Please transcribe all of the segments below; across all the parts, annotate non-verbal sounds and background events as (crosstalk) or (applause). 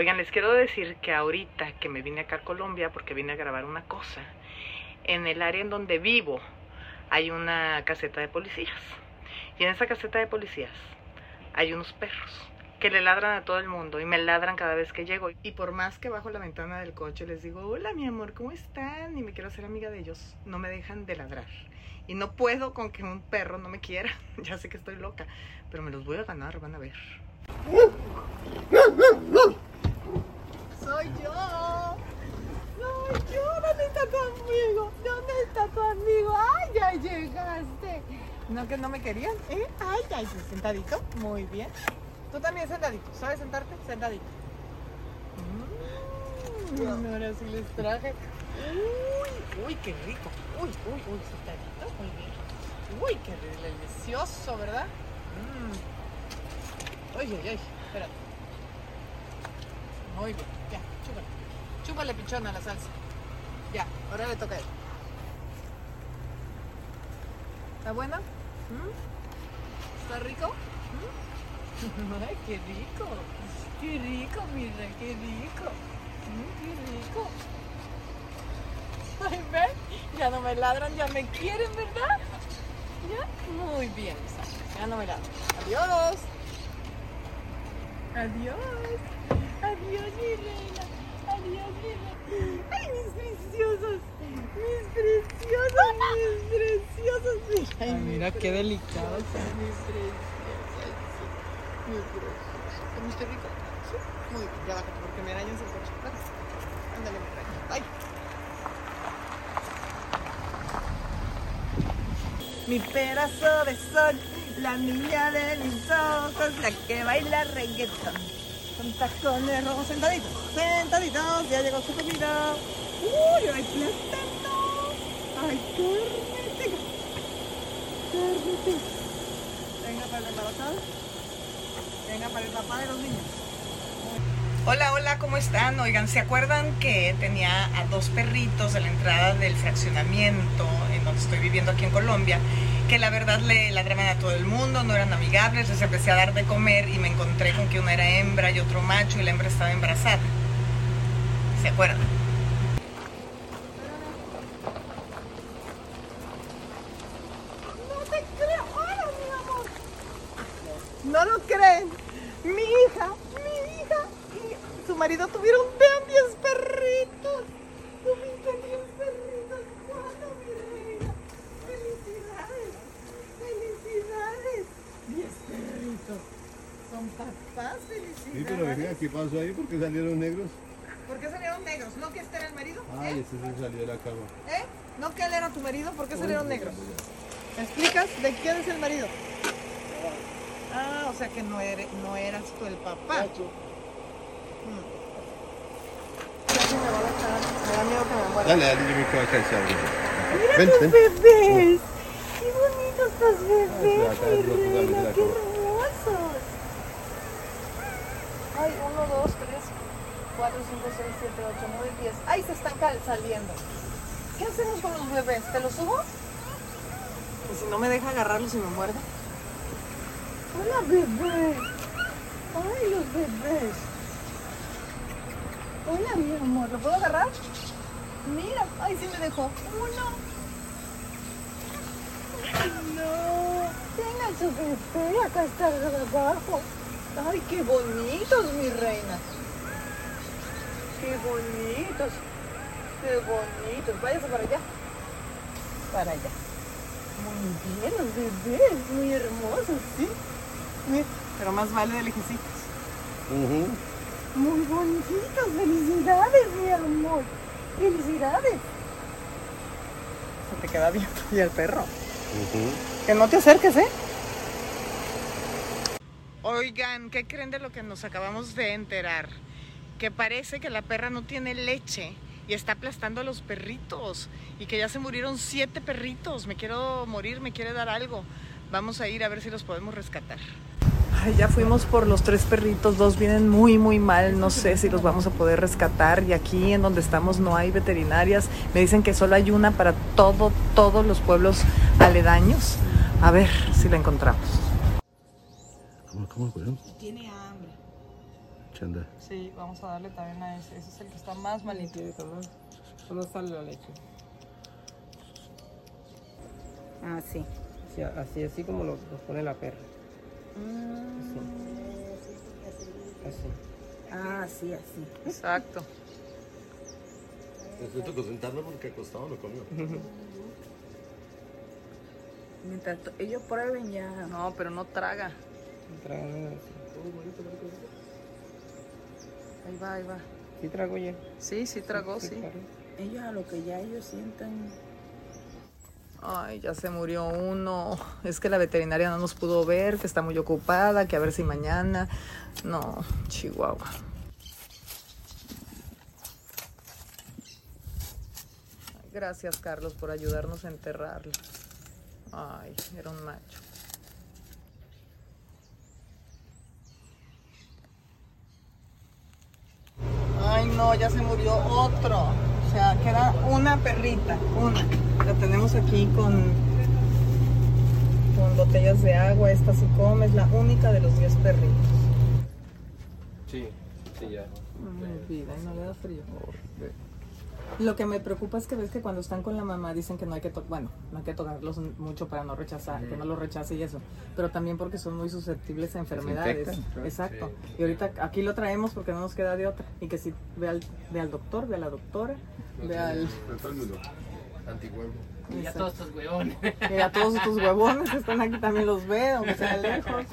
Oigan, les quiero decir que ahorita que me vine acá a Colombia porque vine a grabar una cosa, en el área en donde vivo hay una caseta de policías. Y en esa caseta de policías hay unos perros que le ladran a todo el mundo y me ladran cada vez que llego. Y por más que bajo la ventana del coche les digo, hola mi amor, ¿cómo están? Y me quiero hacer amiga de ellos, no me dejan de ladrar. Y no puedo con que un perro no me quiera. (laughs) ya sé que estoy loca, pero me los voy a ganar, van a ver. Soy yo. Soy yo. ¿Dónde está tu amigo? ¿Dónde está tu amigo? Ay, ya llegaste. No que no me querían, ¿eh? Ay, ya, sentadito. Muy bien. Tú también sentadito. ¿Sabes sentarte? Sentadito. Mm, ahora sí les traje. Uy, uy, qué rico. Uy, uy, uy, sentadito. Muy bien. Uy, qué delicioso, ¿verdad? Mm. Oye, oye, espérate. Muy bien, ya, chúpale. Chúpale pichona la salsa. Ya, ahora le toca a él. ¿Está buena? ¿Mm? ¿Está rico? ¿Mm? (laughs) Ay, qué rico. Qué rico, mira, qué rico. Mm, qué rico. Ay, ven, ya no me ladran, ya me quieren, ¿verdad? ¿Ya? Muy bien, ya no me ladran. Adiós. Adiós. Adiós, mi reina. Adiós, mi reina. Ay, mis preciosos. Mis preciosos, mis preciosos. Mira, Ay, mira qué delicados. Mis preciosos. Mis preciosos. ¿Comiste rico? Sí. Muy bien, ya bájate porque me arañas el coche. Ándale, mi reina. Ay. Mi pedazo de sol, la niña de mis ojos, la que baila reggaeton. Con tacones rojos sentaditos, sentaditos, ya llegó su comida. ¡Uy, hay plátano! ¡Hay carne! ¡Carne! Venga para el embarazado. Venga para el papá de los niños. Hola, hola, ¿cómo están? Oigan, ¿se acuerdan que tenía a dos perritos a la entrada del fraccionamiento en donde estoy viviendo aquí en Colombia? Que la verdad le ladraban a todo el mundo, no eran amigables, les empecé a dar de comer y me encontré con que una era hembra y otro macho y la hembra estaba embarazada. ¿Se acuerdan? No te creo. Mi amor. No lo creen. Mi hija, mi hija y su marido tuvieron, vean, 10 perritos. Tuviste 10 perritos. ¿Cuándo, mi reina? Felicidades. Felicidades. 10 perritos. Son papás, felicidades. Sí, pero venga, ¿qué pasó ahí? ¿Por qué salieron negros? ¿Por qué salieron negros? ¿No que este era el marido? Ay, ¿Eh? ese se salió de la cama. ¿Eh? ¿No que él era tu marido? ¿Por qué salieron negros? ¿Me explicas de quién es el marido? Ah, o sea que no, eres, no eras tú el papá. Mm. Casi me va a dejar, me da miedo que me muera. Dale, dale, yo me y salgo. Mira Ven, tus ven. bebés. Qué bonitos estos bebés, Ah, acá, mi reina, qué hermosos. Ay, uno, dos, tres, cuatro, cinco, seis, siete, ocho, nueve, diez. Ay, se están saliendo. ¿Qué hacemos con los bebés? ¿Te los subo? Y si no me deja agarrarlos y me muerde. Hola, bebé. Ay, los bebés. Hola, mi amor. ¿Lo puedo agarrar? Mira. Ay, sí me dejó. Uno. Ay, no. Tenga su bebé. Acá está abajo. Ay, qué bonitos, mi reina. Qué bonitos. Qué bonitos. Váyase para allá. Para allá. Muy bien, los bebés. Muy hermosos, ¿sí? Mira, Pero más vale de lejecitos. Muy bonitos. Felicidades, mi amor. Felicidades. Se te queda bien. Y el perro. Ujú. Que no te acerques, ¿eh? Oigan, ¿qué creen de lo que nos acabamos de enterar? Que parece que la perra no tiene leche y está aplastando a los perritos y que ya se murieron siete perritos. Me quiero morir, me quiere dar algo. Vamos a ir a ver si los podemos rescatar. Ya fuimos por los tres perritos, dos vienen muy muy mal, no sé si los vamos a poder rescatar y aquí en donde estamos no hay veterinarias, me dicen que solo hay una para todo, todos los pueblos aledaños. A ver si la encontramos. ¿Cómo? Tiene hambre. Chanda. Sí, vamos a darle también a ese. Ese es el que está más malito. Solo sale la leche. Ah, sí. Sí, así, así como lo, lo pone la perra. Así. Ah, sí, así. Exacto. Necesito concentrarme porque acostado lo comió. (laughs) Mientras ellos prueben ya. No, pero no traga. Ahí va, ahí va. Sí trago ya. Sí, sí tragó, sí. claro. Ellos a lo que ya ellos sientan. Ay, ya se murió uno. Es que la veterinaria no nos pudo ver, que está muy ocupada, que a ver si mañana. No, Chihuahua. Gracias, Carlos, por ayudarnos a enterrarlo. Ay, era un macho. Ay, no, ya se murió otro. O sea, queda una perrita, una. La tenemos aquí con, con botellas de agua. Esta sí come, es la única de los 10 perritos. Sí, sí, ya. Ay, vida, y no le da frío. Lo que me preocupa es que ves que cuando están con la mamá dicen que no hay que tocar, bueno, no hay que tocarlos mucho para no rechazar, que no los rechace y eso, pero también porque son muy susceptibles a enfermedades. infectan, Exacto. Y ahorita aquí lo traemos porque no nos queda de otra. Y que si ve al, ve al doctor, ve a la doctora, ve al... el mundo. Antihuevo. Y a todos estos huevones. Y a todos tus huevones que están aquí también los ve, aunque sea (laughs) lejos.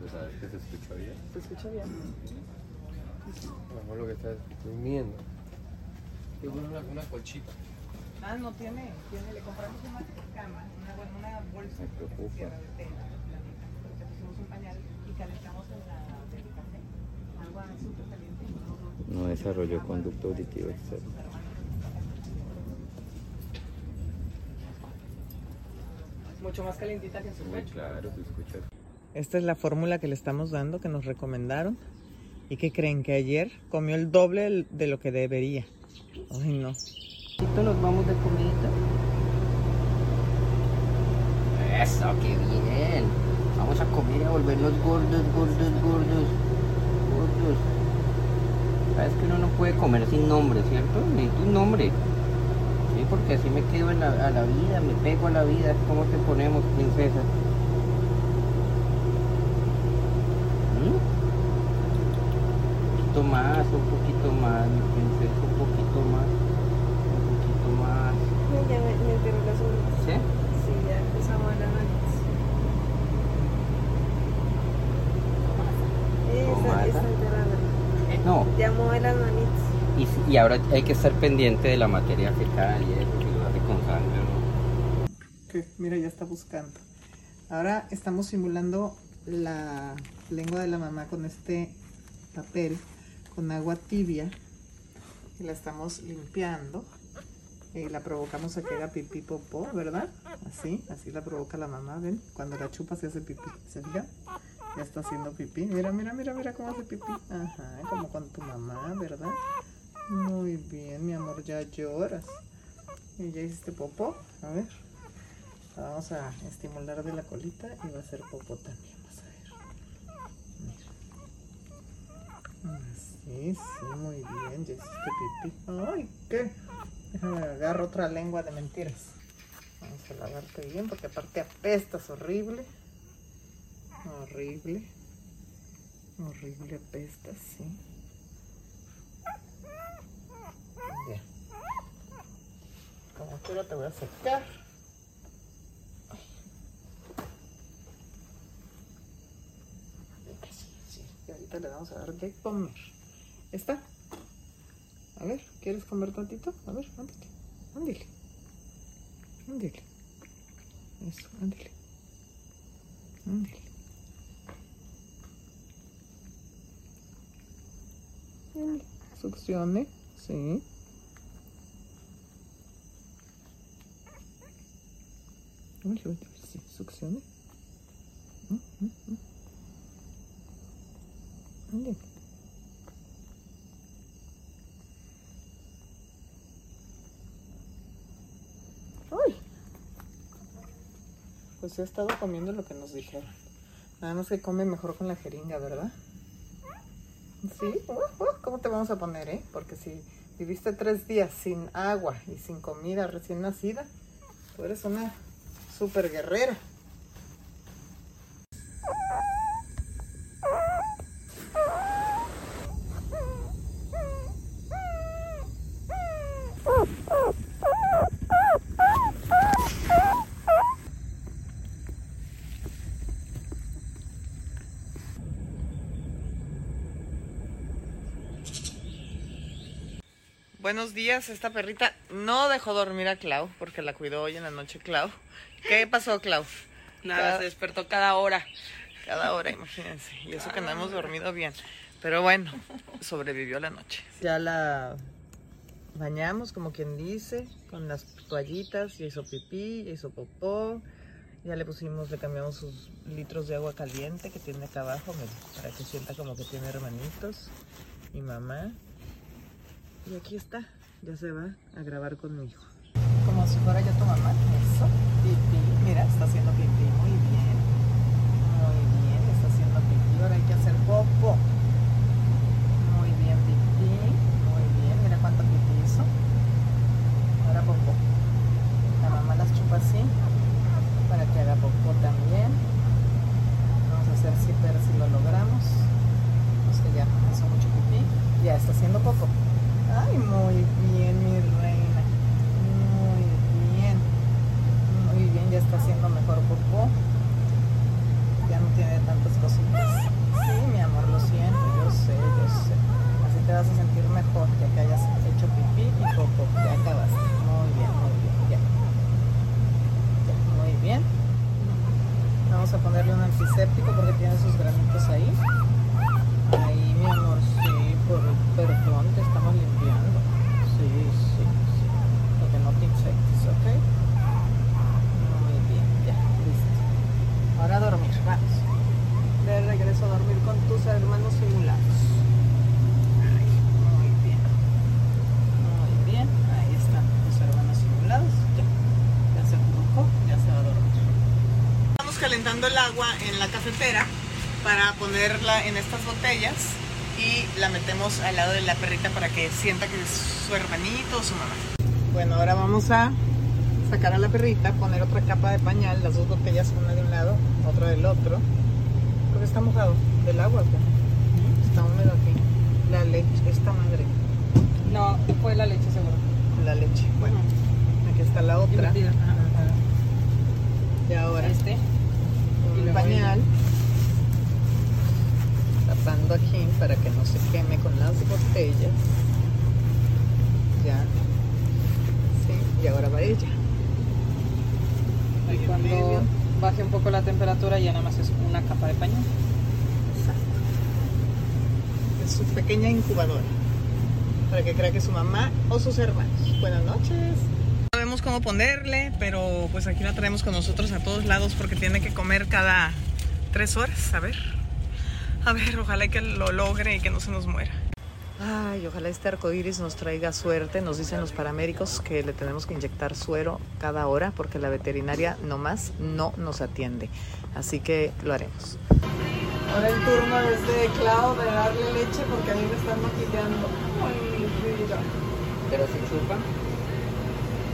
Pues a ver qué se escucha bien. ¿Se escucha bien? A lo mejor lo que está durmiendo. Una, una colchita. Ah, no tiene, tiene, le compramos una cama, una, una bolsa de tela, le pusimos un pañal y calentamos en la del café, agua súper caliente. No desarrolló conducto auditivo externo. Mucho más calientita que en su pecho. Claro, se escucha. Esta es la fórmula que le estamos dando, que nos recomendaron. ¿Y que creen? Que ayer comió el doble de lo que debería. Ay, no. nos vamos de comida. Eso, qué bien. Vamos a comer y a volvernos gordos, gordos, gordos. Gordos. Sabes que uno no puede comer sin nombre, ¿cierto? Necesito un nombre. Sí, porque así me quedo en la, a la vida, me pego a la vida. ¿Cómo te ponemos, princesa? ¿Mm? Un poquito más, un poquito más, mi princesa, un poquito más. Un poquito más. Ya me, me las uñas. ¿Sí? Sí, ya empezamos a. Esa, enterrada. No, Ya mueve las manitas. Y, si- y ahora hay que estar pendiente de la materia fecal y eso, si lo hace con sangre o no. Que, mira, ya está buscando. Ahora estamos simulando la lengua de la mamá con este papel, con agua tibia. Y la estamos limpiando. Y la provocamos a que haga pipí popó, ¿verdad? Así, así la provoca la mamá, ¿ven? Cuando la chupa se hace pipí, ¿se fijan? Ya está haciendo pipí. Mira, mira, mira, mira cómo hace pipí. Ajá, como con tu mamá, ¿verdad? Muy bien, mi amor, ya lloras. ¿Y ya hiciste popó? A ver. Vamos a estimular de la colita y va a ser popó también. Vas a ver. Mira. Así, sí, muy bien. Ya hiciste pipí. Ay, ¿qué? Déjame agarrar otra lengua de mentiras. Vamos a lavarte bien porque aparte apestas horrible. Horrible. Horrible apestas, sí. Bien. Como quiera te voy a secar. Sí, sí. Y le vamos a dar de comer. ¿Está? A ver, ¿quieres comer tantito? A ver, ándale. Ándale. Ándale. Eso, ándale. Ándale. Ándale. Succione. Sí. Sí, succione. Mm, mm, mm. Ándale. ¡Ay! Pues he estado comiendo lo que nos dijeron. Nada más que come mejor con la jeringa, ¿verdad? Sí, uh, uh, ¿cómo te vamos a poner, eh? Porque si viviste tres días sin agua y sin comida recién nacida, tú eres una super guerrera. Buenos días, esta perrita no dejó dormir a Clau porque la cuidó hoy en la noche Clau. ¿Qué pasó, Clau? Nada, Cada- se despertó cada hora. Cada hora, imagínense. Y eso que no hemos dormido bien. Pero bueno, sobrevivió la noche. Ya la bañamos, como quien dice, con las toallitas. Ya hizo pipí, ya hizo popó. Ya le pusimos, le cambiamos sus litros de agua caliente que tiene acá abajo, miren, para que sienta como que tiene hermanitos y mamá. Y aquí está, ya se va a grabar conmigo. Como si fuera yo tu mamá. Eso, pipí. Mira, está haciendo pipí muy bien. Muy bien, está haciendo pipí. Ahora hay que hacer popo. Muy bien, pipí. Muy bien, mira cuánto pipí hizo. Ahora popo. La mamá las chupa así para que haga popo también. Vamos a hacer si ver si lo logramos. No sé, ya hizo mucho pipí. Ya está haciendo popo. Ay, muy bien, mi reina. Muy bien. Muy bien, ya está haciendo mejor popó. Ya no tiene tantas cositas. Sí, mi amor, lo siento, yo sé, yo sé. Así te vas a sentir mejor ya que hayas hecho pipí y popó. Ya acabaste. Muy bien, muy bien, ya. Muy bien. Vamos a ponerle un antiséptico porque tiene sus granitos. Ahí, mi amor, sí, por, perdón, te estamos limpiando. Sí, sí, sí. Porque no te infectes, ¿ok? Muy bien, ya, listo. Ahora a dormir, vamos. De regreso a dormir con tus hermanos simulados. Ay, muy bien. Muy bien, ahí están tus hermanos simulados. Ya, ya se colocó, ya se va a dormir. Estamos calentando el agua en la cafetera para ponerla en estas botellas y la metemos al lado de la perrita para que sienta que es su hermanito o su mamá. Bueno, ahora vamos a sacar a la perrita, poner otra capa de pañal, las dos botellas, una de un lado, otra del otro, porque está mojado del agua, pues. está húmedo aquí. La leche, esta madre, No, fue la leche seguro. la leche. Bueno, aquí está la otra. Y ahora Este. Luego pañal tapando aquí para que no se queme con las botellas. Ya. Sí y ahora va ella. Y cuando baje un poco la temperatura ya nada más es una capa de pañal. Exacto. es su pequeña incubadora. Para que crea que su mamá o sus hermanos. Buenas noches cómo ponerle pero pues aquí la traemos con nosotros a todos lados porque tiene que comer cada tres horas a ver A ver, ojalá que lo logre y que no se nos muera. Ay, ojalá este arcoíris nos traiga suerte. Nos dicen los paramédicos que le tenemos que inyectar suero cada hora porque la veterinaria nomás no nos atiende. Así que lo haremos. Ahora el turno es de Clau de darle leche porque a mí me están maquillando. Ay, mi vida. Pero se chupa. Gracias, Clau. Eso. No. Eso. No. Ay, no.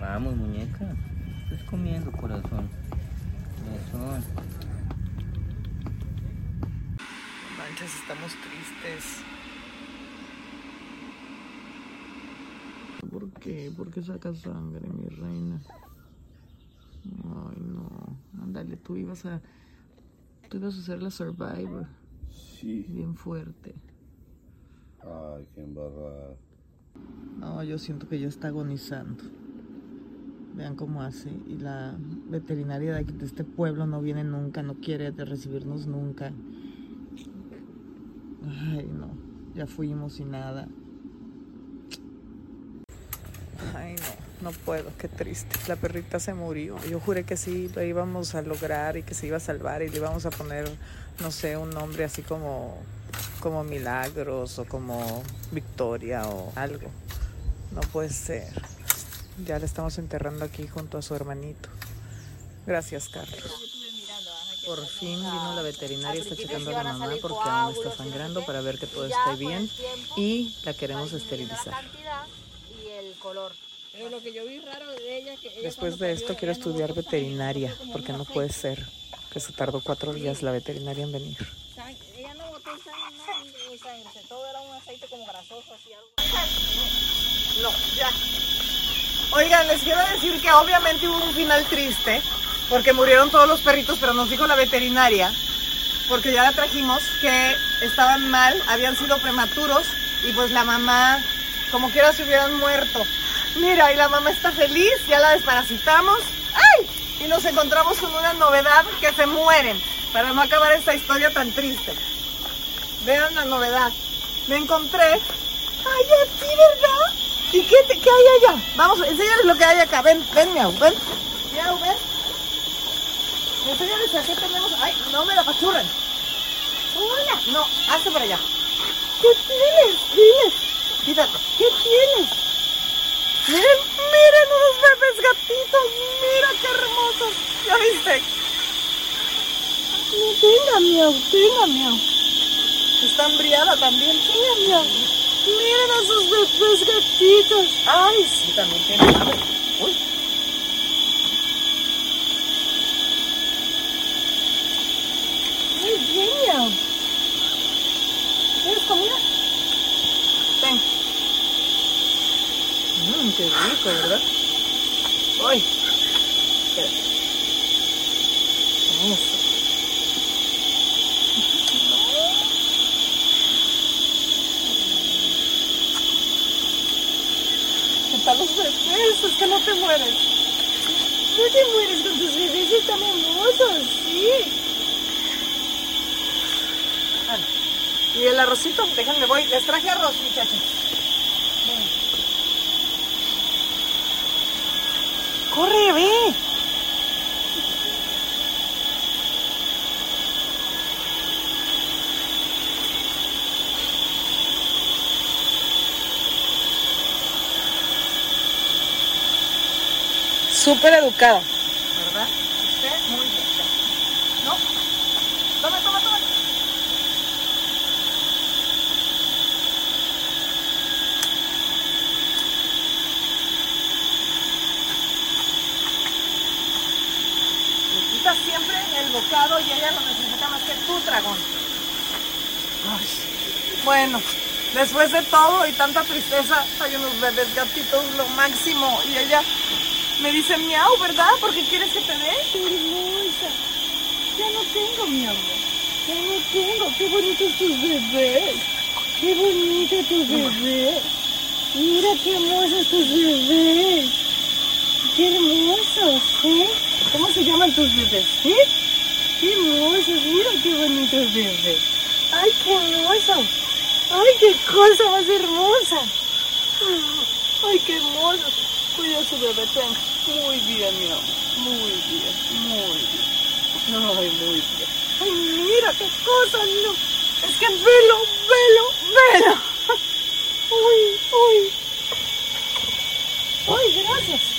Vamos, muñeca. Estás comiendo, corazón. Corazón. Manches, estamos tristes. ¿Por qué? ¿Por qué sacas sangre, mi reina? Ay, no. Ándale, tú ibas a. Tú ibas a ser la survivor. Sí. Bien fuerte. Ay, qué embarrada. No, yo siento que ya está agonizando. Vean cómo hace. Y la veterinaria de, aquí- de este pueblo no viene nunca, no quiere de recibirnos nunca. Ay, no. Ya fuimos y nada. Ay, no. no puedo, qué triste. La perrita se murió. Yo juré que sí lo íbamos a lograr y que se iba a salvar y le íbamos a poner, no sé, un nombre así como, como Milagros o como Victoria o algo. No puede ser. Ya la estamos enterrando aquí junto a su hermanito. Gracias, Carlos. Por fin vino la veterinaria, está checando a la mamá porque aún está sangrando para ver que todo esté bien y la queremos esterilizar. Color. Pero lo que yo vi raro de ella que ella Después de esto quiero estudiar veterinaria porque no puede ser que se tardó cuatro días la veterinaria en venir. Sang- Ella no botó sangre, nada, ni sangre, todo era un aceite como grasoso, así algo. No, ya. Oigan, les quiero decir que obviamente hubo un final triste, porque murieron todos los perritos, pero nos dijo la veterinaria, porque ya la trajimos, que estaban mal, habían sido prematuros, y pues la mamá, como quiera, se hubieran muerto. Mira, y la mamá está feliz, ya la desparasitamos. ¡Ay! Y nos encontramos con una novedad que se mueren, para no acabar esta historia tan triste. Vean la novedad. Me encontré Ay, aquí, ¿verdad? ¿Y qué, te- qué hay allá? Vamos, enséñales lo que hay acá. Ven, ven, miau, ven. Miau, ven. Enséñales a qué tenemos. Ay, no me la pachurren. Hola. No, hazte para allá. ¿Qué tienes? Dile. Quítate. ¿Qué tienes? Miren, miren unos bebés gatitos. Mira qué hermosos. ¿Ya viste? Tenga, miau, tenga, miau. Está embriada también. Tenga, miau. Miren a sus bebés gatitos. Ay, sí, también tiene hambre. Uy. Muy bien, miau. ¿Quieres comida? Ven. Mmm, qué rico, ¿verdad? Uy. Espera. Eso. ¿Qué tal los bebés? Es que no te mueres. No te mueres con tus bebés, están hermosos, sí. Bueno, ¿Y el arrocito? Déjenme, voy. Les traje arroz, muchachos. Corre, ve. Súper educada. ¿Verdad? Usted muy bien. ¿No? Toma, toma, toma. Le quitas siempre el bocado y ella lo necesita más que tu dragón. Ay, Bueno, después de todo y tanta tristeza, hay unos bebés gatitos lo máximo. Y ella me dice miau, ¿verdad? Porque quieres que te dé. Ya no tengo miau. Ya no tengo. Qué bonitos tus bebés. Qué bonito tu bebé. Mira qué hermosos tus bebés. Qué hermosos, ¿eh? ¿Cómo se llaman tus bebés? ¿Eh? Qué hermosos. Mira qué bonitos bebés. Ay, qué hermoso. ¡Ay, qué cosa más hermosa! ¡Ay, qué hermoso! Cuida su bebé, tenga. Muy bien, mi amor. Muy bien, muy bien. Ay, muy bien. ¡Ay, mira qué cosa! No. Es que velo, velo, velo. ¡Uy, uy! ¡Ay, gracias!